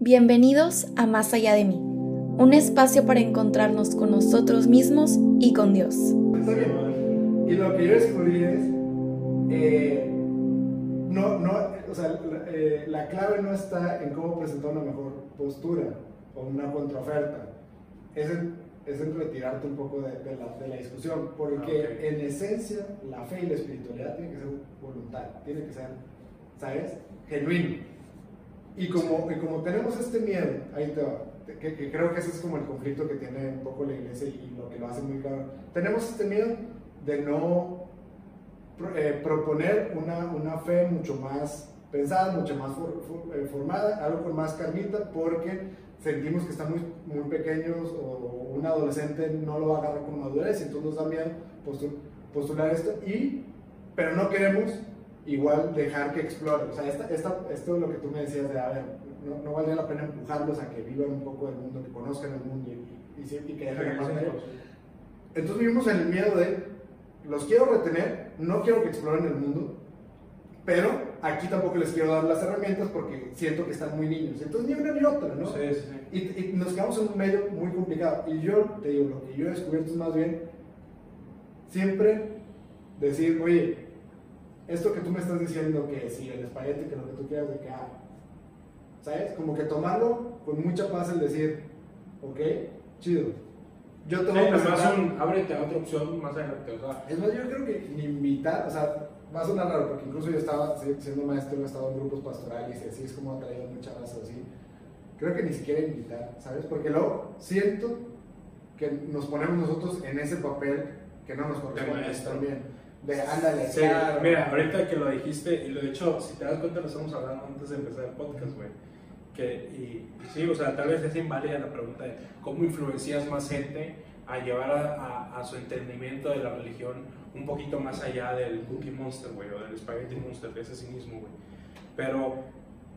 Bienvenidos a Más allá de mí, un espacio para encontrarnos con nosotros mismos y con Dios. Y lo que yo descubrí es, eh, no, no, o sea, la, eh, la clave no está en cómo presentar una mejor postura o una contraoferta, es en, es en retirarte un poco de, de la, de la discusión, porque Ah, ok. en esencia la fe y la espiritualidad tienen que ser voluntaria, tiene que ser, ¿sabes? Genuino. Y como, y como tenemos este miedo, ahí te va, que, que creo que ese es como el conflicto que tiene un poco la iglesia y, lo que lo hace muy claro. Tenemos este miedo de no eh, proponer una, una fe mucho más pensada, mucho más for- for- eh, formada, algo con más carnita, porque sentimos que están muy, muy pequeños o un adolescente no lo va a agarrar con madurez y entonces nos da miedo postu- postular esto, y, pero no queremos igual dejar que explore. O sea, esta, esta, esto es lo que tú me decías de, a ver, no, no valdría la pena empujarlos a que vivan un poco del mundo, que conozcan el mundo y, y, y que dejen la parte. Entonces vivimos en el miedo de, los quiero retener, no quiero que exploren el mundo, pero aquí tampoco les quiero dar las herramientas porque siento que están muy niños. Entonces ni una ni otra, ¿no? Sí, sí. Y, y nos quedamos en un medio muy complicado. Y yo te digo, lo que yo he descubierto es más bien siempre decir, oye, esto que tú me estás diciendo, que si el espagueti, que lo que tú quieras, de que, ah, ¿sabes? Como que tomarlo con mucha paz el decir, ok, chido. Yo te Sí, presentar- un, ábrete a otra opción más adelante. O sea, es más, yo creo que ni invitar, o sea, va a sonar raro, porque incluso yo estaba si- siendo maestro, he estado en grupos pastorales y así es como ha traído mucha raza así. Creo que ni siquiera invitar, ¿sabes? Porque luego siento que nos ponemos nosotros en ese papel que no nos corresponde también. De ándale, sí, claro. mira, ahorita que lo dijiste, y lo de hecho, si te das cuenta, lo estamos hablando antes de empezar el podcast, güey. Que, y, sí, o sea, tal vez es inválida la pregunta de cómo influencias más gente a llevar a, a- a su entendimiento de la religión un poquito más allá del Cookie Monster, güey, o del Spaghetti Monster, de ese cinismo, güey. Pero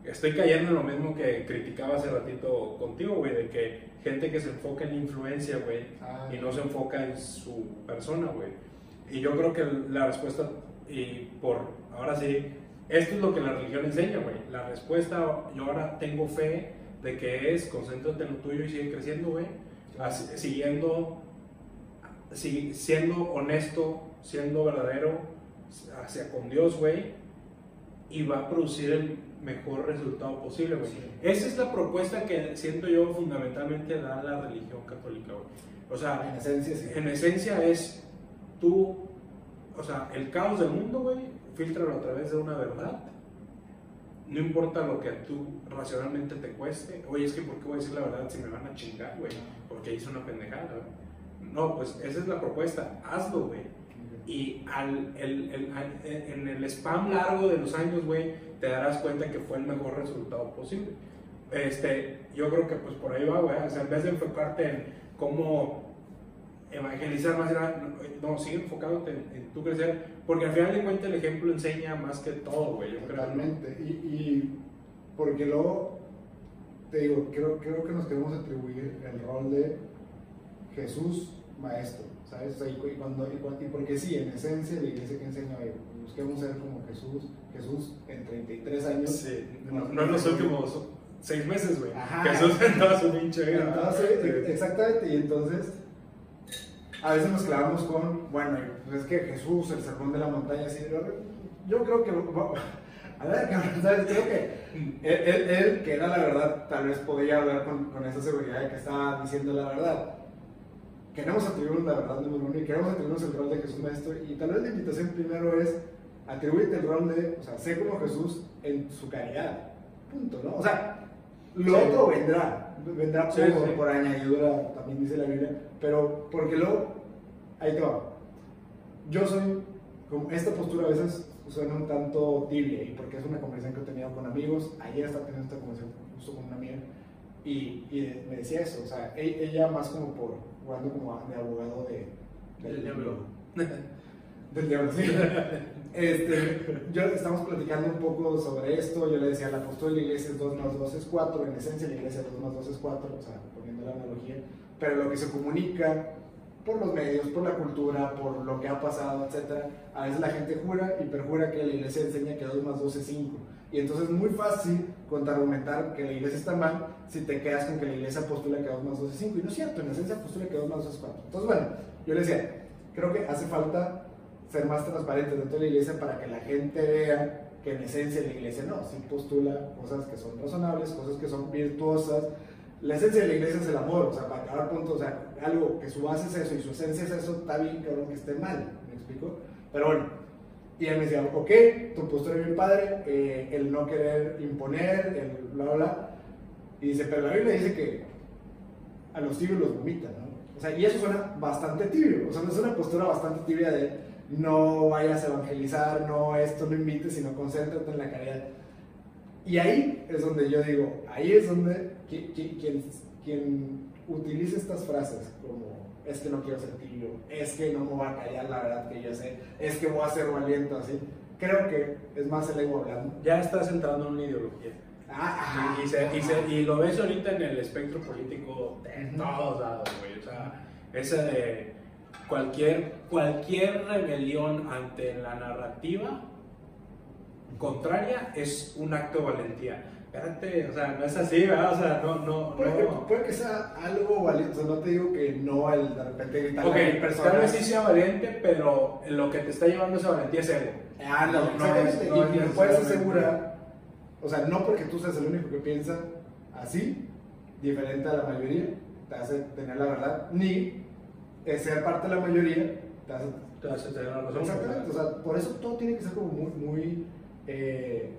estoy cayendo en lo mismo que criticaba hace ratito contigo, güey, de que gente que se enfoca en la influencia, güey, Ah, y no se enfoca en su persona, güey. Y yo creo que la respuesta, y por ahora sí, esto es lo que la religión enseña, güey. La respuesta, yo ahora tengo fe de que es concéntrate en lo tuyo y sigue creciendo, güey. Siguiendo, si- siendo honesto, siendo verdadero hacia con Dios, güey. Y va a producir el mejor resultado posible, güey. Sí. Esa es la propuesta que siento yo fundamentalmente da la religión católica, güey. O sea, en esencia, sí. en esencia es tú, o sea, el caos del mundo, güey, filtralo a través de una verdad. No importa lo que tú racionalmente te cueste. Oye, es que ¿por qué voy a decir la verdad si me van a chingar, güey? Porque hice una pendejada, güey. No, pues esa es la propuesta. Hazlo, güey. Y al, el, el- en el spam largo de los años, güey, te darás cuenta que fue el mejor resultado posible. Este, yo creo que pues por ahí va, güey. O sea, en vez de enfocarte en cómo evangelizar más, era- no, sigue enfocándote en, en tu crecer, porque al final de cuentas el ejemplo enseña más que todo, güey. Yo. Totalmente. Y, y porque luego, te digo, creo, creo que nos queremos atribuir el rol de Jesús maestro, ¿sabes? O sea, y, cu- y cuando, y, porque sí, en esencia la iglesia que enseña, oye, busquemos ser como Jesús, Jesús en 33 años. Sí, no, no en los últimos seis meses, güey. Jesús en toda su pinche exactamente, y entonces a veces nos clavamos con, bueno, pues es que Jesús, el sermón de la montaña, así, yo creo que, a ver, ¿sabes? Creo que él, él- él, que era la verdad, tal vez podía hablar con, con esa seguridad de que estaba diciendo la verdad. Queremos atribuirnos la verdad número uno y queremos atribuirnos el rol de Jesús Maestro, y tal vez la invitación primero es atribuirte el rol de, o sea, sé como Jesús en su caridad, punto, ¿no? O sea, lo Sí. otro vendrá, vendrá por, Sí, sí. por añadidura, también dice la Biblia, pero porque luego, ahí te va. Yo soy, como esta postura a veces suena un tanto tibia, y porque es una conversación que he tenido con amigos, ayer estaba teniendo esta conversación justo con una amiga, y, y me decía eso, o sea, e- ella más como por, jugando como de abogado de, Del diablo. del diablo, sí. Este, yo estamos platicando un poco sobre esto. Yo le decía, la postura de la iglesia es 2 más 2 es 4. En esencia, la iglesia 2 más 2 es 4, o sea, poniendo la analogía. Pero lo que se comunica por los medios, por la cultura, por lo que ha pasado, etc. A veces la gente jura y perjura que la iglesia enseña que 2 más 2 es 5. Y entonces es muy fácil contraargumentar que la iglesia está mal si te quedas con que la iglesia postula que 2 más 2 es 5. Y no es cierto, en esencia postula que 2 más 2 es 4. Entonces, bueno, yo le decía, creo que hace falta ser más transparentes dentro de la iglesia para que la gente vea que en esencia la iglesia no, sí postula cosas que son razonables, cosas que son virtuosas. La esencia de la iglesia es el amor, o sea, para cada punto, o sea, algo que su base es eso y su esencia es eso, está bien cabrón que esté mal, ¿me explico? Pero bueno, y él me decía, ok, tu postura es bien padre, eh, el no querer imponer, el bla, bla, bla. Y dice, pero la Biblia dice que a los tibios los vomitan, ¿no? O sea, y eso suena bastante tibio, o sea, es una postura bastante tibia de no vayas a evangelizar, no esto, no invites, sino concéntrate en la caridad. Y ahí es donde yo digo, ahí es donde quien, quien utiliza estas frases como es que no quiero ser tibio, es que no me voy a callar la verdad que yo sé, es que voy a ser valiente así, creo que es más el ego hablando. Ya estás entrando en una ideología. Ah, y, y, lo ves ahorita en el espectro político de todos lados, güey. O sea, ese de cualquier, cualquier rebelión ante la narrativa contraria es un acto de valentía. Espérate, o sea, no es así, ¿verdad? O sea, no, no, puede, Que, puede que sea algo valiente, o sea, no te digo que no al de repente gritar Ok, tal vez sí sea valiente, pero lo que te está llevando a esa valentía es ego. Ah, no, no, no y, me puedes asegurar, o sea, no porque tú seas el único que piensa así, diferente a la mayoría, te hace tener la verdad, ni ser parte de la mayoría te hace, te hace tener la razón. Exactamente, o sea, por eso todo tiene que ser como muy, muy... Eh,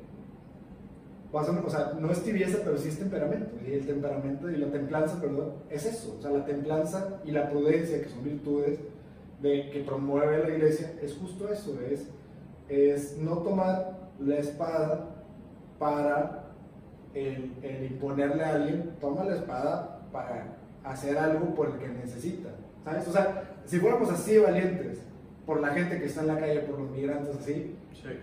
o sea, no es tibieza, pero sí es temperamento. Y el temperamento y la templanza, perdón, es eso. O sea, la templanza y la prudencia, que son virtudes de, que promueve la iglesia, es justo eso. Es, es no tomar la espada para el, imponerle a alguien. Toma la espada para hacer algo por el que necesita. ¿Sabes? O sea, si fuéramos así valientes por la gente que está en la calle, por los migrantes, así,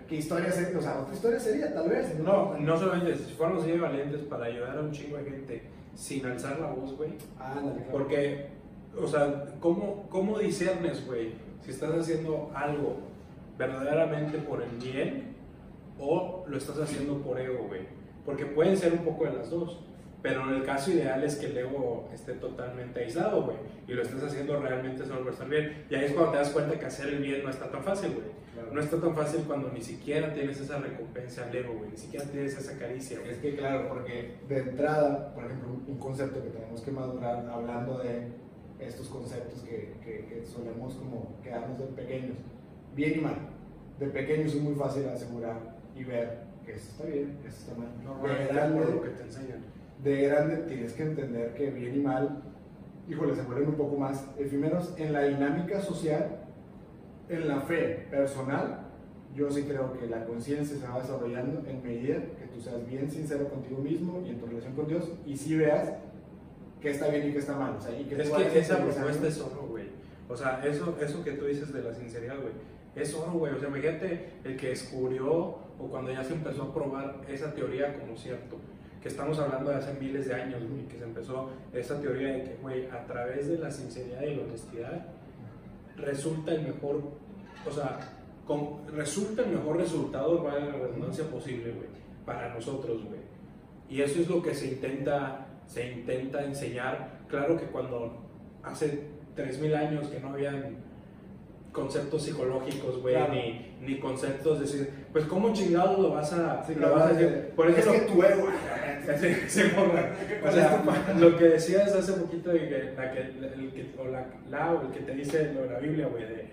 ¿Qué historia sería? O sea, otra historia sería, tal vez. No, no solamente, si fuéramos así valientes para ayudar a un chingo de gente sin alzar la voz, güey. Ah, Porque, o sea, ¿cómo, cómo discernes, güey, si estás haciendo algo verdaderamente por el bien o lo estás haciendo por ego, güey? Porque pueden ser un poco de las dos. Pero en el caso ideal es que el ego esté totalmente aislado, güey. Y lo estés haciendo realmente solo por estar bien. Y ahí es cuando te das cuenta que hacer el bien no está tan fácil, güey. No está tan fácil cuando ni siquiera tienes esa recompensa al ego, güey. Ni siquiera tienes esa caricia, Es que claro, porque de entrada, por ejemplo, un concepto que tenemos que madurar hablando de estos conceptos que, que, solemos como quedarnos de pequeños. Bien y mal. De pequeños es muy fácil asegurar y ver que eso está bien, eso está mal. No, de grande, lo que te enseñan. De grande tienes que entender que bien y mal, híjole, se vuelven un poco más efímeros en la dinámica social en la fe personal, yo sí creo que la conciencia se va desarrollando en medida que tú seas bien sincero contigo mismo y en tu relación con Dios y si veas qué está bien y qué está mal. O sea, y que es que esa propuesta es oro, güey. O sea, eso, eso que tú dices de la sinceridad, güey, es oro, güey. O sea, imagínate el que descubrió o cuando ya se empezó a probar esa teoría como cierto que estamos hablando de hace miles de años, güey, que se empezó esa teoría de que, güey, a través de la sinceridad y la honestidad, resulta el mejor, o sea, con, resulta el mejor resultado, para la redundancia posible, güey, para nosotros, güey. Y eso es lo que se intenta, se intenta enseñar. Claro que cuando hace 3.000 años que no habían conceptos psicológicos, güey, ni, ni, conceptos de decir, pues cómo chingados lo vas a, lo vas a decir. Por eso es que tu ego. o sea, lo que decías hace poquito de que, la, que, el, que, o la, la, o el que te dice lo de la Biblia, güey, de,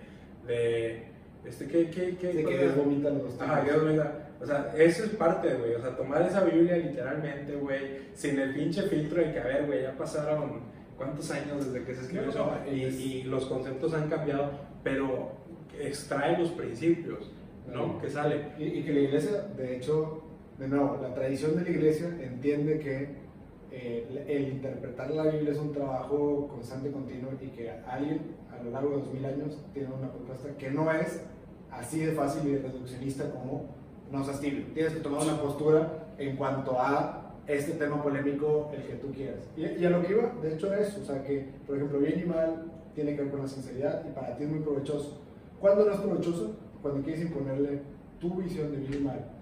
de este, ¿qué, qué, qué? De que Dios vomita los Ajá, Dios vomita. O sea, eso es parte, güey. O sea, tomar esa Biblia literalmente, güey, sin el pinche filtro de que, a ver, güey, ya pasaron cuántos años desde que se escribió eso y, y, los conceptos han cambiado, pero extrae los principios, ¿no? Que sale. Y, y, que la iglesia, de hecho, de nuevo, la tradición de la iglesia entiende que eh, el interpretar la Biblia es un trabajo constante continuo y que alguien a lo largo de dos mil años tiene una propuesta que no es así de fácil y reduccionista como nos Steve. Tienes que tomar una postura en cuanto a este tema polémico, el que tú quieras. Y, y, a lo que iba, de hecho, es, o sea, que, por ejemplo, bien y mal tiene que ver con la sinceridad y para ti es muy provechoso. ¿Cuándo no es provechoso? Cuando quieres imponerle tu visión de bien y mal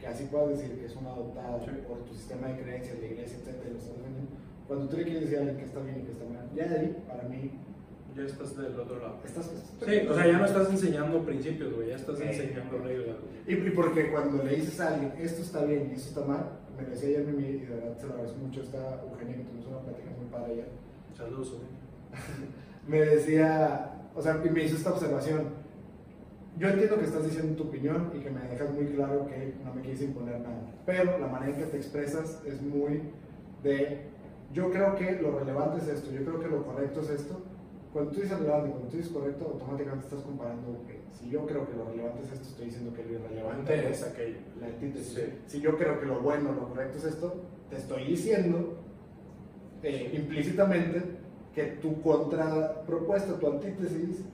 que así puedas decir que es una adoptada Sí. por tu sistema de creencias, la iglesia, etcétera, lo estás defendiendo, cuando tú le quieres decir a alguien que está bien y que está mal, ya de ahí, para mí, Ya estás del otro lado. estás... Sí, o sea, ya no estás enseñando principios, güey, ya estás Sí. enseñando reglas. Y, y porque cuando le dices a alguien, esto está bien y esto está mal, me decía ayer Mimi, y de verdad se lo agradezco mucho, está Eugenia, que tuvimos una plática muy padre ayer, Saludos, güey. me decía, o sea, y me hizo esta observación. Yo entiendo que estás diciendo tu opinión y que me dejas muy claro que no me quieres imponer nada, pero la manera en que te expresas es muy de, yo creo que lo relevante es esto, yo creo que lo correcto es esto. Cuando tú dices relevante, cuando tú dices correcto, automáticamente estás comparando que si yo creo que lo relevante es esto, estoy diciendo que lo irrelevante es aquello. la antítesis. Sí. Si yo creo que lo bueno, lo correcto es esto, te estoy diciendo eh, implícitamente que tu contrapropuesta, tu antítesis,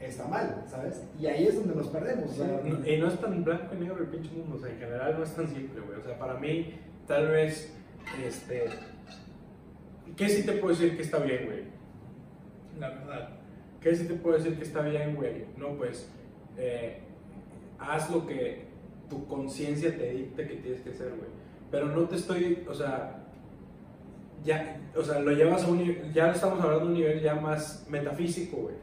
está mal, ¿sabes? Y ahí es donde nos perdemos. o sea, No, y no es tan blanco y negro el pinche mundo, o sea, en general no es tan simple, güey. O sea, para mí, tal vez, este. ¿Qué sí te puedo decir que está bien, güey? La verdad. ¿Qué sí te puedo decir que está bien, güey? No, pues, eh, haz lo que tu conciencia te dicte que tienes que hacer, güey. Pero no te estoy, o sea, ya, o sea, lo llevas a un nivel, ya estamos hablando de un nivel ya más metafísico, güey.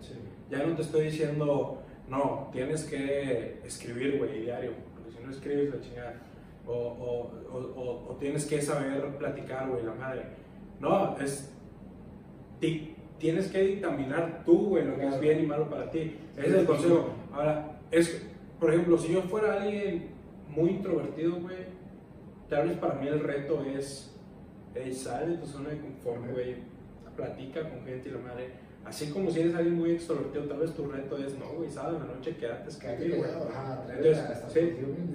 Ya no te estoy diciendo, no, tienes que escribir, güey, diario, porque si no escribes la chingada. O, o, o, o- o tienes que saber platicar, güey, la madre. No, es. ti- tienes que dictaminar tú, güey, lo que es bien y malo para ti. Ese es el consejo. Ahora, es, por ejemplo, si yo fuera alguien muy introvertido, güey, tal vez para mí el reto es. Ey, sal de tu zona de confort, güey. Platica con gente y la madre. Así como si eres alguien muy extrovertido, tal vez tu reto es, no, güey, sal en la noche, quédate escribir, güey. Entonces, sí,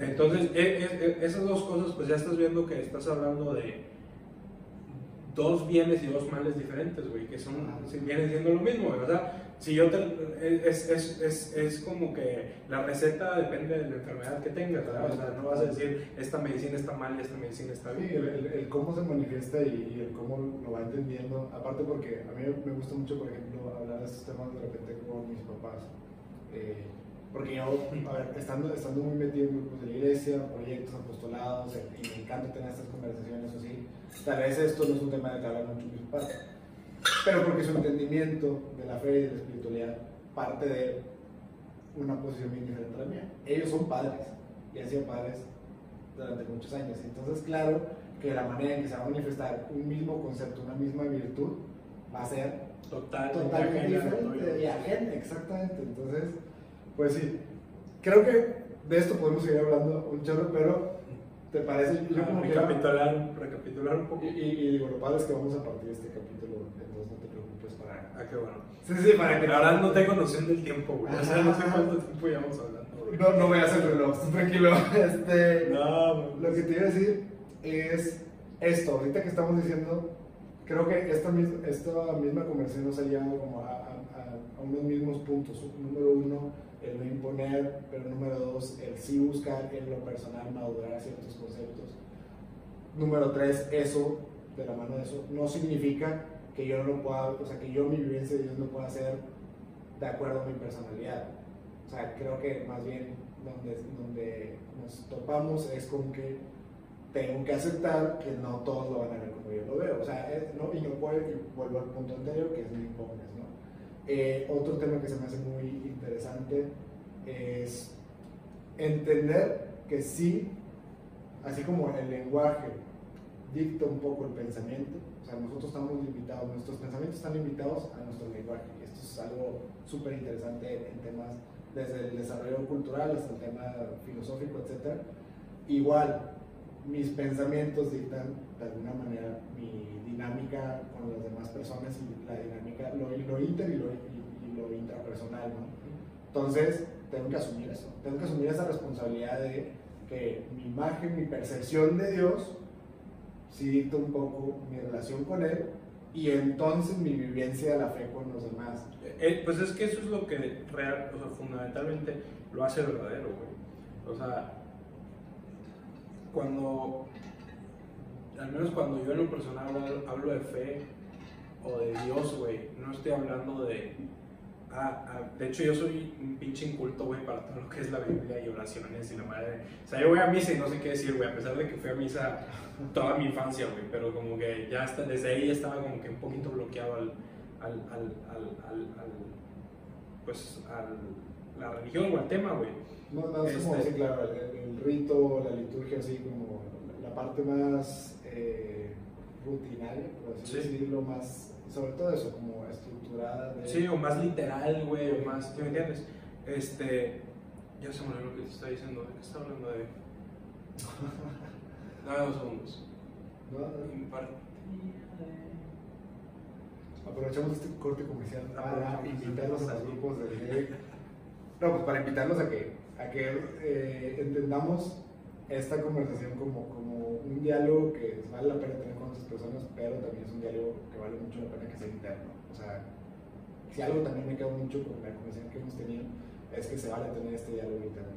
entonces e- e- e- esas dos cosas, pues ya estás viendo que estás hablando de dos bienes y dos males diferentes, güey, que son, si vienen siendo lo mismo, sea, si yo te, es, es, es, es como que la receta depende de la enfermedad que tengas, ¿verdad? O sea, no vas a decir, esta medicina está mal y esta medicina está Sí, bien. el, el- el cómo se manifiesta y, y el cómo lo va entendiendo. Aparte porque a mí me gusta mucho, por ejemplo, hablar de estos temas de repente con mis papás. Eh, porque yo, a ver, estando, estando muy metido en grupos de la iglesia, proyectos, apostolados, eh, y me encanta tener estas conversaciones así, tal vez esto no es un tema de que hablan mucho mis papás. Pero porque su entendimiento de la fe y de la espiritualidad parte de una posición bien diferente a la mía. Ellos son padres y han sido padres durante muchos años. Entonces, claro que la manera en que se va a manifestar un mismo concepto, una misma virtud, va a ser Total, totalmente diferente y ajena, exactamente. Entonces, pues sí, creo que de esto podemos seguir hablando un chorro, pero ¿te parece? Yo como que- recapitular, recapitular un poco. y, y- y digo, lo padre es que vamos a partir de este capítulo, entonces no te preocupes para... Ah, qué bueno. Sí, sí, para que... Verdad no tengo noción del tiempo, güey. O sea, no sé cuánto tiempo llevamos hablando. güey. No, no veas el reloj, tranquilo. Este, No, Lo que te iba a decir es esto, ahorita que estamos diciendo, creo que esta, esta misma conversación nos ha llevado como a, a- a- unos mismos puntos. Número uno, el no imponer, pero número dos, el sí buscar en lo personal madurar ciertos conceptos. Número tres, eso, de la mano de eso, no significa que yo no pueda, o sea, que yo mi vivencia de Dios no pueda ser de acuerdo a mi personalidad. O sea, creo que más bien donde, donde nos topamos es con que tengo que aceptar que no todos lo van a ver como yo lo veo. O sea, es- no, y no puedo, y vuelvo al punto anterior, que es mi impongas, ¿no? Eh, otro tema que se me hace muy interesante es entender que sí, así como el lenguaje dicta un poco el pensamiento, o sea, nosotros estamos limitados, nuestros pensamientos están limitados a nuestro lenguaje. Y esto es algo súper interesante en temas desde el desarrollo cultural hasta el tema filosófico, etc. Igual, mis pensamientos dictan de alguna manera mi dinámica con las demás personas y la dinámica, lo, lo inter y lo, y- y lo intrapersonal, ¿no? Entonces, tengo que asumir eso, tengo que asumir esa responsabilidad de que mi imagen, mi percepción de Dios, sí dicta un poco mi relación con Él y entonces mi vivencia de la fe con los demás. Eh, pues es que eso es lo que real, o sea, fundamentalmente lo hace verdadero, güey. O sea, cuando, al menos cuando yo en lo personal hablo, de fe o de Dios, güey, no estoy hablando de, Ah, ah, de hecho, yo soy un pinche inculto, güey, para todo lo que es la Biblia y oraciones y la madre. O sea, yo voy a misa y no sé qué decir, güey, a pesar de que fui a misa toda mi infancia, güey, pero como que ya hasta desde ahí estaba como que un poquito bloqueado al, al, al, al, al pues, al, la religión o al tema, güey. No, no, es como, Este- sí, claro, el, el rito, la liturgia, así como la parte más eh, rutinaria, por así Sí. decirlo, más, sobre todo eso, como estructurada. De, Sí, o más literal, güey, o más, ¿tú me entiendes? Este, ya se me olvidó lo que te está diciendo, ¿de qué está hablando de? Dame dos segundos. ¿no? Impartía Aprovechamos este corte comercial para invitarlos a los así. grupos de No, pues para invitarlos a que, a que eh, entendamos esta conversación como, como un diálogo que vale la pena tener con otras personas, pero también es un diálogo que vale mucho la pena que sea interno. O sea, si algo también me quedó mucho con la conversación que hemos tenido, es que se vale tener este diálogo interno.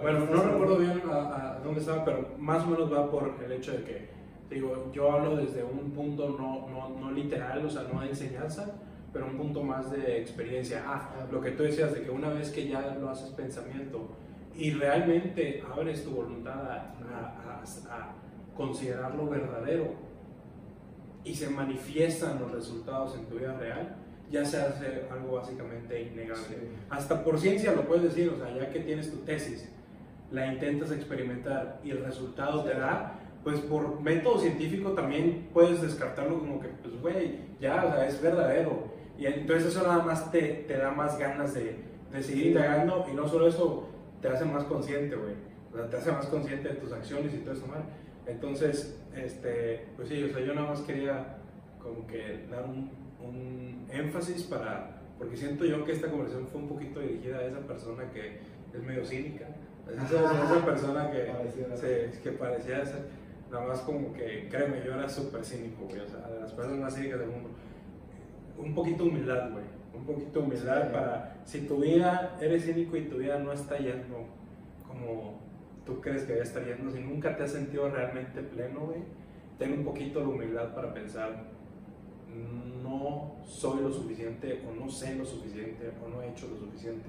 Bueno, no recuerdo bien a, a dónde estaba, pero más o menos va por el hecho de que, digo, yo hablo desde un punto no, no, no literal, o sea, no de enseñanza, pero un punto más de experiencia. Ah, lo que tú decías, de que una vez que ya lo haces pensamiento y realmente abres tu voluntad a, a- a- considerarlo verdadero y se manifiestan los resultados en tu vida real, ya se hace algo básicamente innegable Sí. hasta por ciencia lo puedes decir, o sea, ya que tienes tu tesis, la intentas experimentar y el resultado te da, pues por método científico también puedes descartarlo como que, pues, güey, ya, o sea, es verdadero. Y entonces eso nada más te, te da más ganas de, de seguir indagando y no solo eso, te hace más consciente, güey. O sea, te hace más consciente de tus acciones y todo eso, mal. Entonces, este, pues sí, o sea, yo nada más quería como que dar un, un énfasis para, porque siento yo que esta conversación fue un poquito dirigida a esa persona que es medio cínica, esa, esa persona que, Pareciera. se- que parecía ser, nada más como que, créeme, yo era súper cínico, güey, o sea, de las personas más cínicas del mundo. Un poquito humildad, güey, un poquito humildad Sí. para, si tu vida, eres cínico y tu vida no está yendo como tú crees que debe estar yendo, si nunca te has sentido realmente pleno, güey, ten un poquito de humildad para pensar, no soy lo suficiente o no sé lo suficiente o no he hecho lo suficiente.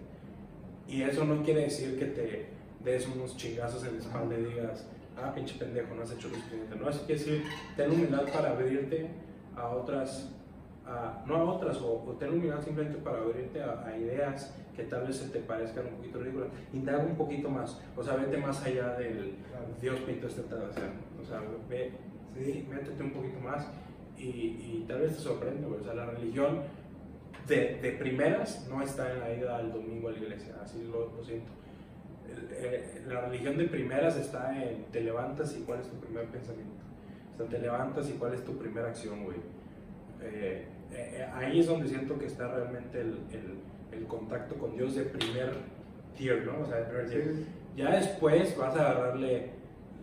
Y eso no quiere decir que te des unos chingazos en la espalda y digas, ah, pinche pendejo, no has hecho lo suficiente. No, eso quiere decir, ten humildad para abrirte a otras, a- no a otras, o, o ten humildad simplemente para abrirte a, a ideas que tal vez se te parezcan un poquito ridículas. Indaga un poquito más, o sea, vete más allá del Claro. Dios pintó este atardecer. O sea, ve, Sí. métete un poquito más y, y tal vez te sorprende. O sea, la religión de, de primeras no está en la ida al domingo a la iglesia, así lo, lo siento. Eh, la religión de primeras está en te levantas y cuál es tu primer pensamiento. O sea, te levantas y cuál es tu primera acción, güey. Eh, eh, ahí es donde siento que está realmente el, el- el contacto con Dios de primer tier, ¿no? O sea, de primer tier. Sí. Ya después vas a agarrarle,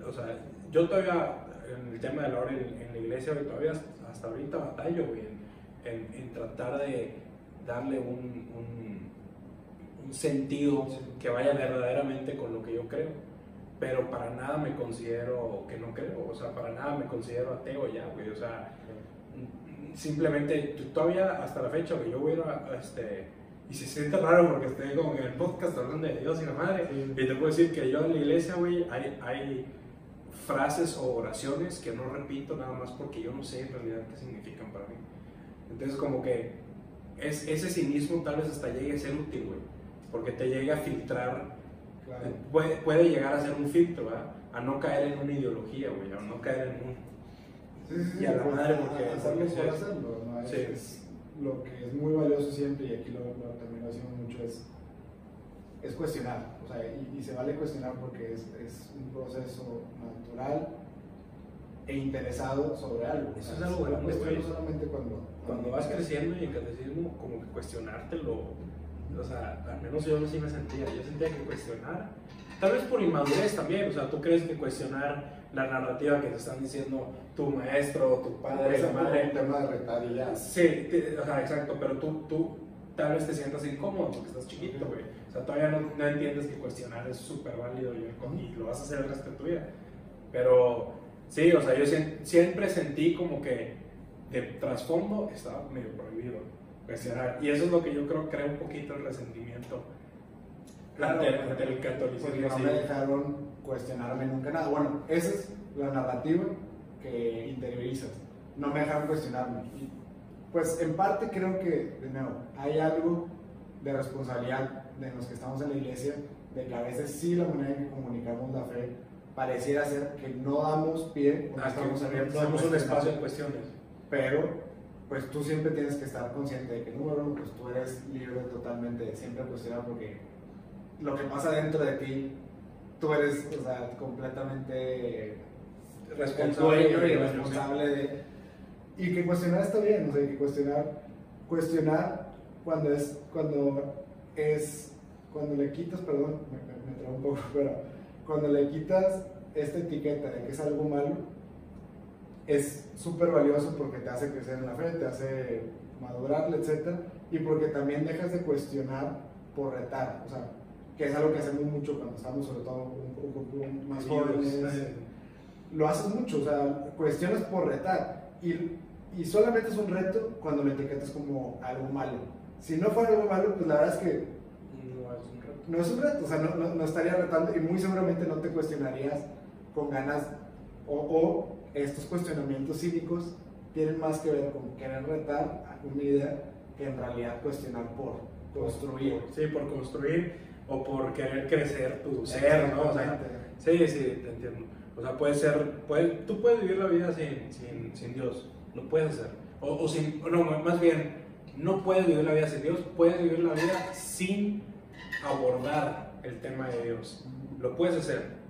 o sea, yo todavía en el tema de la hora en, en la iglesia, todavía hasta, hasta ahorita batallo, güey, en, en- en tratar de darle un, un, un sentido Sí. que vaya verdaderamente con lo que yo creo. Pero para nada me considero que no creo, o sea, para nada me considero ateo ya, güey, o sea, simplemente todavía hasta la fecha que yo voy a a, a este y se siente raro porque estoy como en el podcast hablando de Dios y la madre Sí. y te puedo decir que yo en la iglesia güey hay, hay frases o oraciones que no repito nada más porque yo no sé en realidad qué significan para mí entonces como que es, ese cinismo tal vez hasta llegue a ser útil güey porque te llega a filtrar Claro. puede, puede llegar a ser un filtro ¿verdad? a no caer en una ideología güey a no caer en un Sí, sí, sí, Y a la madre, porque- hacerlo por ¿no? Es- es lo que es muy valioso siempre, y aquí lo, lo también lo decimos mucho, es, es cuestionar. O sea, y, y se vale cuestionar porque es, es un proceso natural e interesado sobre algo. Eso O es sea, algo se grande, cuestiona güey. solamente cuando, cuando vas creciendo y en catecismo, como que cuestionártelo, o sea, al menos yo sí me sentía, yo sentía que cuestionar, tal vez por inmadurez también, o sea, tú crees que cuestionar la narrativa que te están diciendo tu maestro, tu padre, como madre, un tema de retar y ya. sí, te- o sea, exacto, pero tú, tú tal vez te sientas incómodo porque estás chiquito, güey, o sea, todavía no, no entiendes que cuestionar es súper válido y, y lo vas a hacer el resto de tu vida, pero sí, o sea, yo siempre sentí como que de trasfondo estaba medio prohibido. cuestionar. Y eso es lo que yo creo crea un poquito el resentimiento Claro, ante, ante el catolicismo. Porque no me dejaron cuestionarme nunca nada. Bueno, esa es la narrativa que interiorizas. No me dejaron cuestionarme. Y, pues en parte creo que, de nuevo, hay algo de responsabilidad de los que estamos en la iglesia, de que a veces sí la manera en que comunicamos la fe pareciera ser que no damos pie o no Ah, estamos abiertos damos un espacio de cuestiones. Pero, pues tú siempre tienes que estar consciente de que, número pues tú eres libre totalmente de siempre cuestionar porque lo que pasa dentro de ti, tú eres, o sea, completamente el Responsable. dueño y responsable de... Y que cuestionar está bien, o sea, que cuestionar, cuestionar cuando es, cuando es, cuando le quitas, perdón, me, me, me trabo un poco, pero cuando le quitas esta etiqueta de que es algo malo, es súper valioso porque te hace crecer en la fe, te hace madurarle, etc. Y porque también dejas de cuestionar por retar, o sea, que es algo que hacemos mucho cuando estamos sobre todo un, poco más jóvenes. sí. Lo haces mucho, o sea, cuestionas por retar. Y, y solamente es un reto cuando lo etiquetas como algo malo. Si no fuera algo malo, pues la verdad es que No es un reto. no es un reto, o sea, no, no, no estaría retando y muy seguramente no te cuestionarías con ganas o, o estos cuestionamientos cívicos tienen más que ver con querer retar una idea que en realidad cuestionar por construir. Sí, por construir o por querer crecer tu ser, ¿no? O sea, sí, sí, te entiendo. O sea, puede ser, puede, tú puedes vivir la vida sin, sin, sin Dios, lo puedes hacer. O, o sin, no, más bien, no puedes vivir la vida sin Dios, puedes vivir la vida sin abordar el tema de Dios. Lo puedes hacer.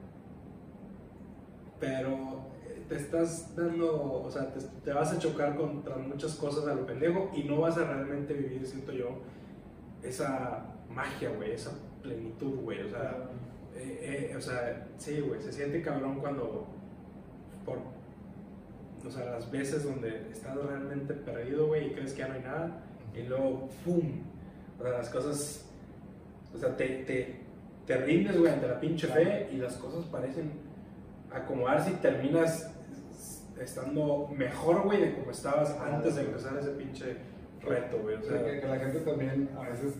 Pero eh, te estás dando, o sea, te, te vas a chocar contra muchas cosas a lo pendejo y no vas a realmente vivir, siento yo, esa magia, güey, esa plenitud, güey. O sea, eh, eh, o sea, sí, güey, se siente cabrón cuando, por, o sea, las veces donde estás realmente perdido, güey, y crees que ya no hay nada, y luego, ¡pum! O sea, las cosas, o sea, te, te, te rindes, güey, ante la pinche fe y las cosas parecen acomodarse y terminas estando mejor, güey, de como estabas antes de empezar ese pinche reto, güey. O sea, que, que la gente también a veces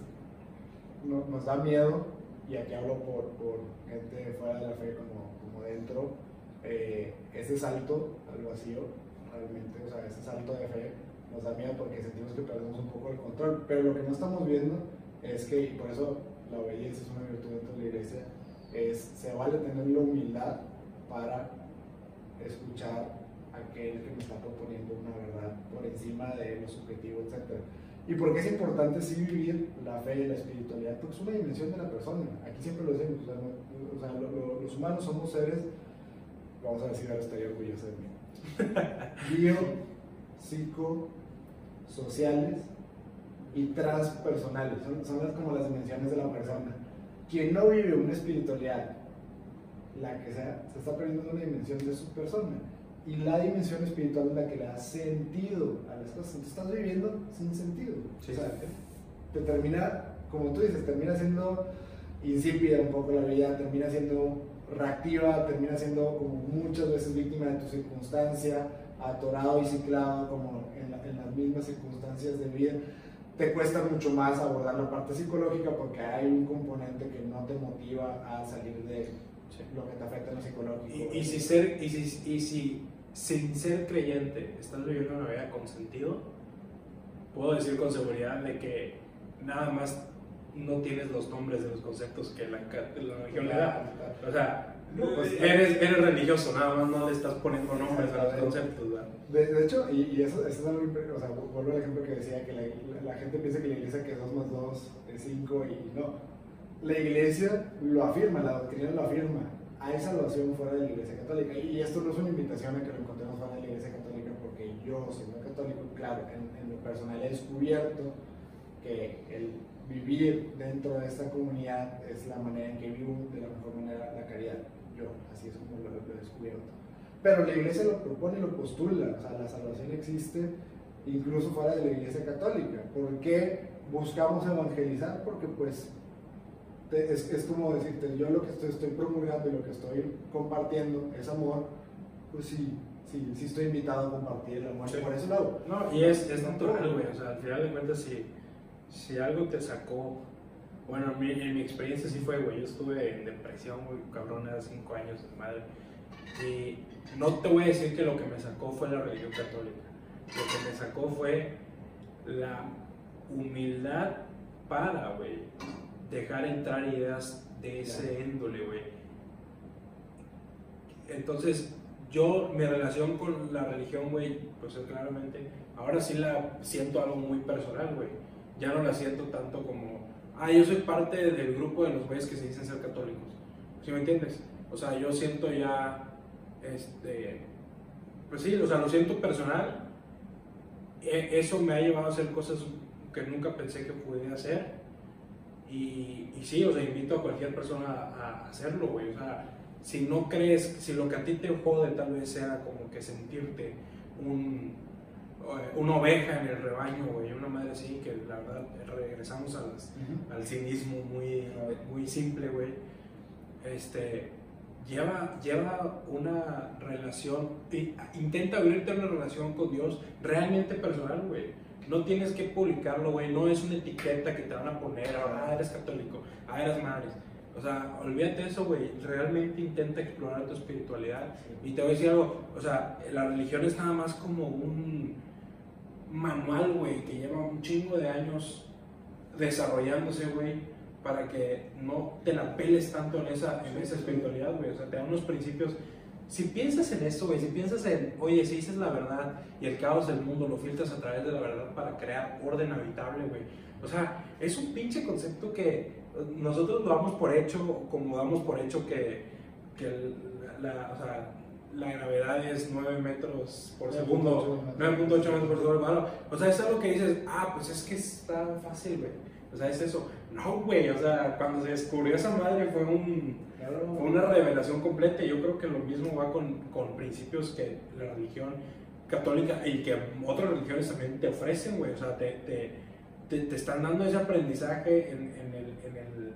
no- nos da miedo, y aquí hablo por, por gente fuera de la fe como, como dentro, eh, ese salto al vacío, realmente, o sea, ese salto de fe nos da miedo porque sentimos que perdemos un poco el control, pero lo que no estamos viendo es que, y por eso la obediencia es una virtud dentro de la iglesia, es, se vale tener la humildad para escuchar a aquel que me está proponiendo subjetivo, etc. ¿Y por qué es importante sí vivir la fe y la espiritualidad? Porque es una dimensión de la persona. Aquí siempre lo decimos, o sea, lo- lo- los humanos somos seres, vamos a decir, ahora estaría orgulloso de mí, bio, psico, sociales y transpersonales. Son, son las, como las dimensiones de la persona. Quien no vive una espiritualidad, la que sea, se está perdiendo una dimensión de su persona. Y la dimensión espiritual es la que le da sentido a las cosas. Entonces estás viviendo sin sentido. Sí. O sea, te termina, como tú dices, termina siendo insípida un poco la vida, termina siendo reactiva, termina siendo como muchas veces víctima de tu circunstancia, atorado y ciclado como en, la- en las mismas circunstancias de vida. Te cuesta mucho más abordar la parte psicológica porque hay un componente que no te motiva a salir de Sí. lo que te afecta en lo psicológico. Y, y si ser, y, si, y si sin ser creyente estás viviendo una vida con sentido, puedo decir con seguridad de que nada más no tienes los nombres de los conceptos que la, la religión le da. O sea, No, pues, eres, eres religioso, nada más no le estás poniendo nombres a los conceptos. ¿verdad? De, de hecho, y, y eso, eso es algo, o sea, vuelvo al ejemplo que decía, que la, la- la gente piensa que la iglesia que 2 más 2 es 5 y no. La iglesia lo afirma, la doctrina lo afirma. Hay salvación fuera de la iglesia católica. Y esto no es una invitación a que lo encontremos fuera de la iglesia católica porque yo, siendo católico, claro, en, en lo personal he descubierto que el vivir dentro de esta comunidad es la manera en que vivo de la mejor manera la caridad. Yo, así es como lo, lo he descubierto. Pero la iglesia lo propone y lo postula, o sea, la salvación existe incluso fuera de la iglesia católica. ¿Por qué buscamos evangelizar? Porque pues es, es como decirte, yo lo que estoy, promulgando y lo que estoy compartiendo es amor, pues sí, sí, sí estoy invitado a compartir el amor por ese lado. No, y es, es natural, güey. O sea, al final de cuentas, si, si algo te sacó. Bueno, en mi, en mi experiencia sí fue, güey. Yo estuve en depresión, güey, cabrón, era cinco años de madre. Y no te voy a decir que lo que me sacó fue la religión católica. Lo que me sacó fue la humildad para, güey, dejar entrar ideas de ese índole, güey. Entonces, yo, mi relación con la religión, güey, pues es claramente, ahora sí la siento algo muy personal, güey. Ya no la siento tanto como, ah, yo soy parte del grupo de los güeyes que se dicen ser católicos. ¿Sí me entiendes? O sea, yo siento ya, este, pues sí, o sea, lo siento personal. E- Eso me ha llevado a hacer cosas que nunca pensé que pudiera hacer. Y, y sí, o sea, invito a cualquier persona a, a hacerlo, güey. O sea, si no crees, si lo que a ti te jode tal vez sea como que sentirte un, eh, una oveja en el rebaño, güey, una madre así, que la verdad regresamos a las- al cinismo muy, muy simple, güey. Este, lleva, lleva una relación, intenta abrirte una relación con Dios realmente personal, güey. No tienes que publicarlo, güey. No es una etiqueta que te van a poner, ahora ah, eres católico, ah, eres madre. O sea, olvídate eso, güey. Realmente intenta explorar tu espiritualidad. Y te voy a decir algo, o sea, la religión es nada más como un manual, güey, que lleva un chingo de años desarrollándose, güey, para que no te la peles tanto en esa, en esa espiritualidad, güey. O sea, te da unos principios. Si piensas en esto, güey, si piensas en, oye, si dices la verdad y el caos del mundo lo filtras a través de la verdad para crear orden habitable, güey. O sea, es un pinche concepto que nosotros lo damos por hecho, como damos por hecho que, que el- la, o sea, la gravedad es 9 metros por segundo, 9.8 metros por segundo. Bueno, o sea, es algo que dices, ah, pues es que está fácil, güey. O sea, es eso. No, güey, o sea, cuando se descubrió esa madre fue un, fue una revelación completa. y Yo creo que lo mismo va con, con principios que la religión católica y que otras religiones también te ofrecen, güey. O sea, te, te, te, te están dando ese aprendizaje en, en el, en, el,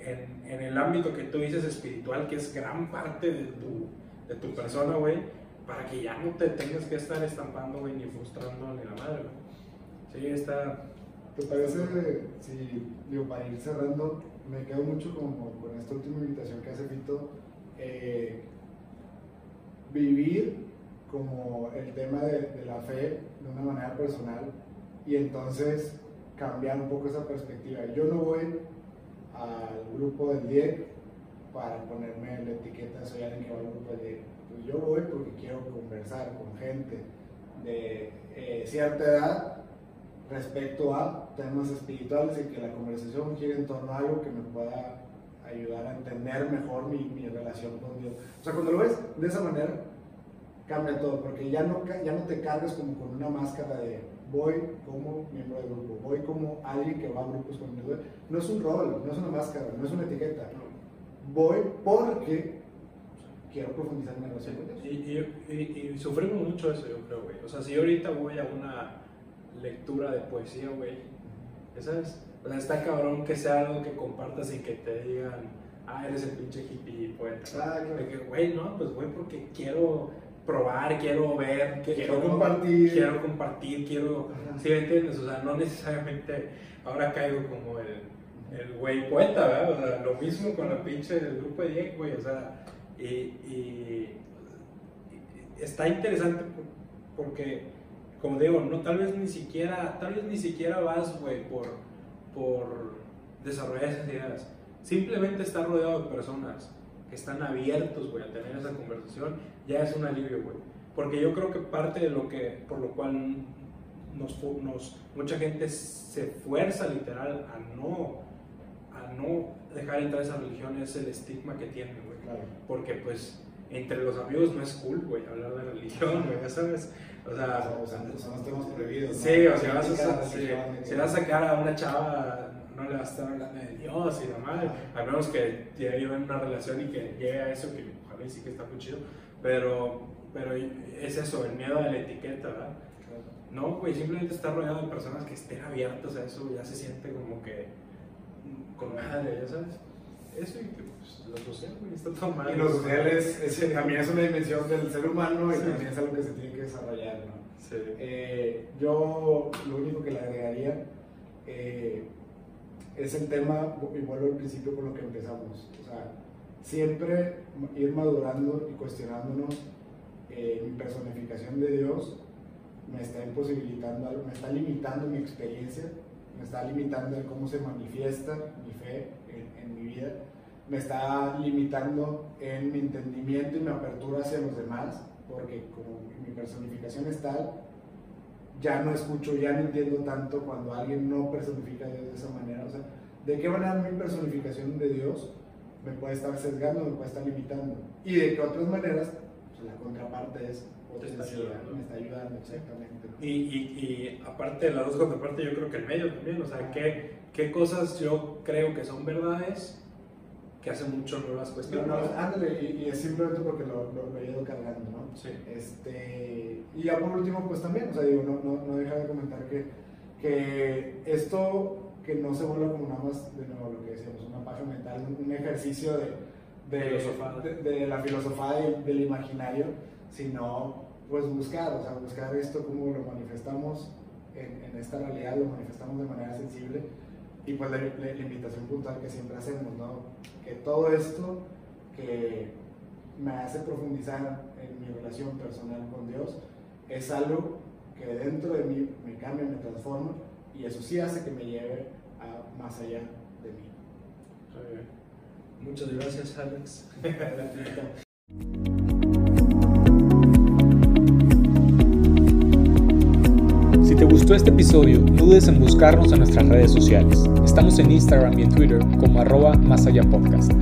en, en el ámbito que tú dices espiritual, que es gran parte de tu, de tu persona, güey, para que ya no te tengas que estar estampando, güey, ni frustrando ni la madre, güey. Sí, está. ¿Te parece, si, digo, para ir cerrando, me quedo mucho como con esta última invitación que hace Fito, eh, vivir como el tema de, la fe de una manera personal y entonces cambiar un poco esa perspectiva. Yo no voy al grupo del DIEC para ponerme la etiqueta soy alguien que va al grupo del DIEC. Pues yo voy porque quiero conversar con gente de eh, cierta edad respecto a temas espirituales y que la conversación gire en torno a algo que me pueda ayudar a entender mejor mi, mi relación con Dios. O sea, cuando lo ves de esa manera, cambia todo, porque ya no, ya no te cargas como con una máscara de voy como miembro del grupo, voy como alguien que va a grupos con Dios. No es un rol, no es una máscara, no es una etiqueta. Voy porque quiero profundizar en mi relación con Dios. Y, y, y- y sufrimos mucho eso, yo creo, güey. O sea, si ahorita voy a una lectura de poesía, güey, sabes, o sea, está cabrón que sea algo que compartas y que te digan, ah, eres el pinche hippie poeta. Ah, claro. De que, güey, no, pues güey, porque quiero probar, quiero ver, que- Quiero compartir. quiero compartir, quiero, Ajá. ¿sí me entiendes? O sea, no necesariamente ahora caigo como el, el güey poeta, ¿verdad? O sea, lo mismo con la pinche del grupo de Diego, güey, o sea, y, y- y está interesante por- porque, como digo, no, tal vez ni siquiera, tal vez ni siquiera vas, güey, por, por desarrollar esas ideas. Simplemente estar rodeado de personas que están abiertos, güey, a tener esa conversación, ya es un alivio, güey. Porque yo creo que parte de lo que, por lo cual nos, nos, mucha gente se fuerza literal a no, a no dejar entrar esa religión es el estigma que tienen, güey. Claro. Porque pues entre los amigos no es cool, güey, hablar de religión, güey, ya sabes. O sea, O sea, son los temas prohibidos. ¿no? Sí, o sea, vas a, si vas a sacar a una chava, no le vas a estar hablando de Dios y la madre, al menos que ya lleven una relación y que llegue a eso, que ojalá y sí que está muy chido, pero, pero es eso, el miedo a la etiqueta, ¿verdad? Claro. No, güey, simplemente estar rodeado de personas que estén abiertas a eso, ya se siente como que con madre, ya sabes. Eso y que pues, está mal. Y lo social es, es- Sí. también es una dimensión del ser humano y Sí. también es algo que se tiene que desarrollar, ¿no? Sí. Eh, yo lo único que le agregaría eh, es el tema, y vuelvo al principio con lo que empezamos, o sea, siempre ir madurando y cuestionándonos eh, mi personificación de Dios me está imposibilitando, algo, me está limitando mi experiencia, me está limitando el cómo se manifiesta mi fe vida, me está limitando en mi entendimiento y mi apertura hacia los demás, porque como mi personificación es tal, ya no escucho, ya no entiendo tanto cuando alguien no personifica a Dios de esa manera. O sea, ¿de qué manera mi personificación de Dios me puede estar sesgando, me puede estar limitando? Y de qué otras maneras, pues la contraparte es Te está potenciar, ayudando. me está ayudando, exactamente. Y, y, y aparte de las dos contrapartes, yo creo que el medio también, o sea, ¿qué, qué cosas yo creo que son verdades que hace mucho no las No, cuestiono? no, ándale, y, y es simplemente porque lo, lo, lo he ido cargando, ¿no? Sí. Este, y ya por último, pues también, o sea, digo, no, no, no deja de comentar que, que esto que no se vuelva como nada más, de nuevo, lo que decíamos, una paja mental, un, ejercicio de, de, de, de la filosofía del, del imaginario, sino pues buscar, o sea, buscar esto como lo manifestamos en, en esta realidad, lo manifestamos de manera sensible y pues la, la- la invitación puntual que siempre hacemos, ¿no? Que todo esto que me hace profundizar en mi relación personal con Dios es algo que dentro de mí me cambia, me transforma y eso sí hace que me lleve a más allá de mí. Muchas gracias, Alex. gustó este episodio, no dudes en buscarnos en nuestras redes sociales. Estamos en Instagram y en Twitter como arroba más allá podcast.